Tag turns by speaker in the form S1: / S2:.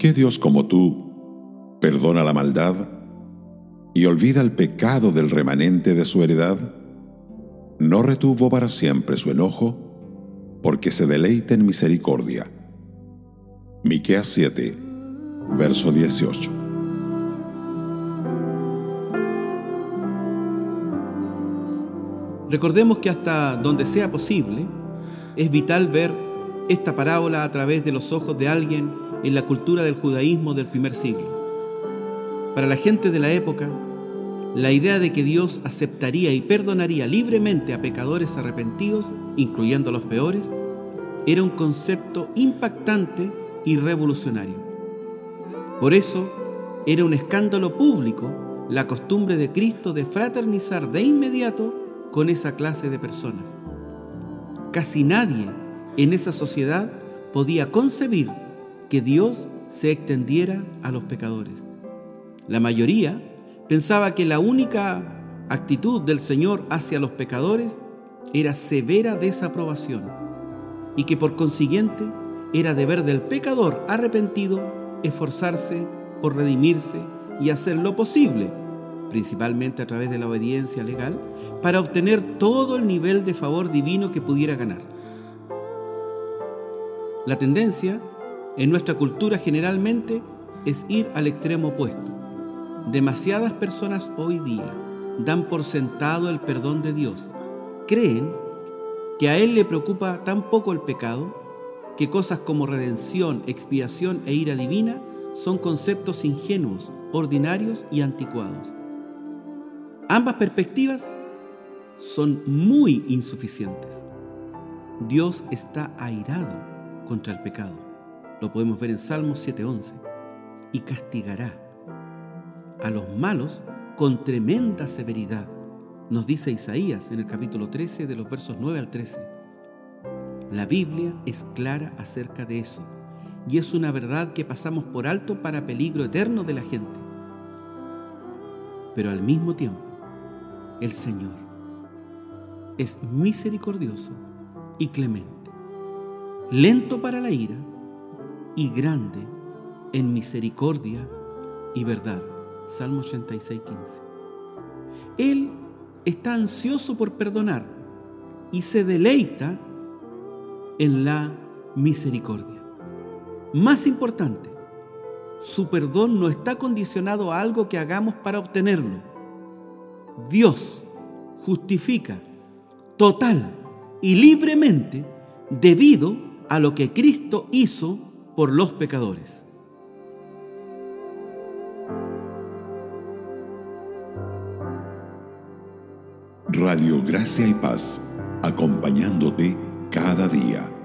S1: ¿Qué Dios como tú perdona la maldad y olvida el pecado del remanente de su heredad? No retuvo para siempre su enojo, porque se deleita en misericordia. Miqueas 7, verso 18.
S2: Recordemos que hasta donde sea posible, es vital ver esta parábola a través de los ojos de alguien en la cultura del judaísmo del primer siglo. Para la gente de la época, la idea de que Dios aceptaría y perdonaría libremente a pecadores arrepentidos, incluyendo a los peores, era un concepto impactante y revolucionario. Por eso, era un escándalo público la costumbre de Cristo de fraternizar de inmediato con esa clase de personas. Casi nadie en esa sociedad podía concebir que Dios se extendiera a los pecadores. La mayoría pensaba que la única actitud del Señor hacia los pecadores era severa desaprobación y que por consiguiente era deber del pecador arrepentido esforzarse por redimirse y hacer lo posible, principalmente a través de la obediencia legal, para obtener todo el nivel de favor divino que pudiera ganar. La tendencia en nuestra cultura generalmente es ir al extremo opuesto. Demasiadas personas hoy día dan por sentado el perdón de Dios. Creen que a Él le preocupa tan poco el pecado que cosas como redención, expiación e ira divina son conceptos ingenuos, ordinarios y anticuados. Ambas perspectivas son muy insuficientes. Dios está airado contra el pecado lo podemos ver en Salmos 7:11, y castigará a los malos con tremenda severidad, nos dice Isaías en el capítulo 13 de los versos 9 al 13. La Biblia es clara acerca de eso, y es una verdad que pasamos por alto para peligro eterno de la gente. Pero al mismo tiempo, el Señor es misericordioso y clemente, lento para la ira, y grande en misericordia y verdad. Salmo 86, 15. Él está ansioso por perdonar y se deleita en la misericordia. Más importante, su perdón no está condicionado a algo que hagamos para obtenerlo. Dios justifica total y libremente debido a lo que Cristo hizo por los pecadores.
S1: Radio Gracia y Paz, acompañándote cada día.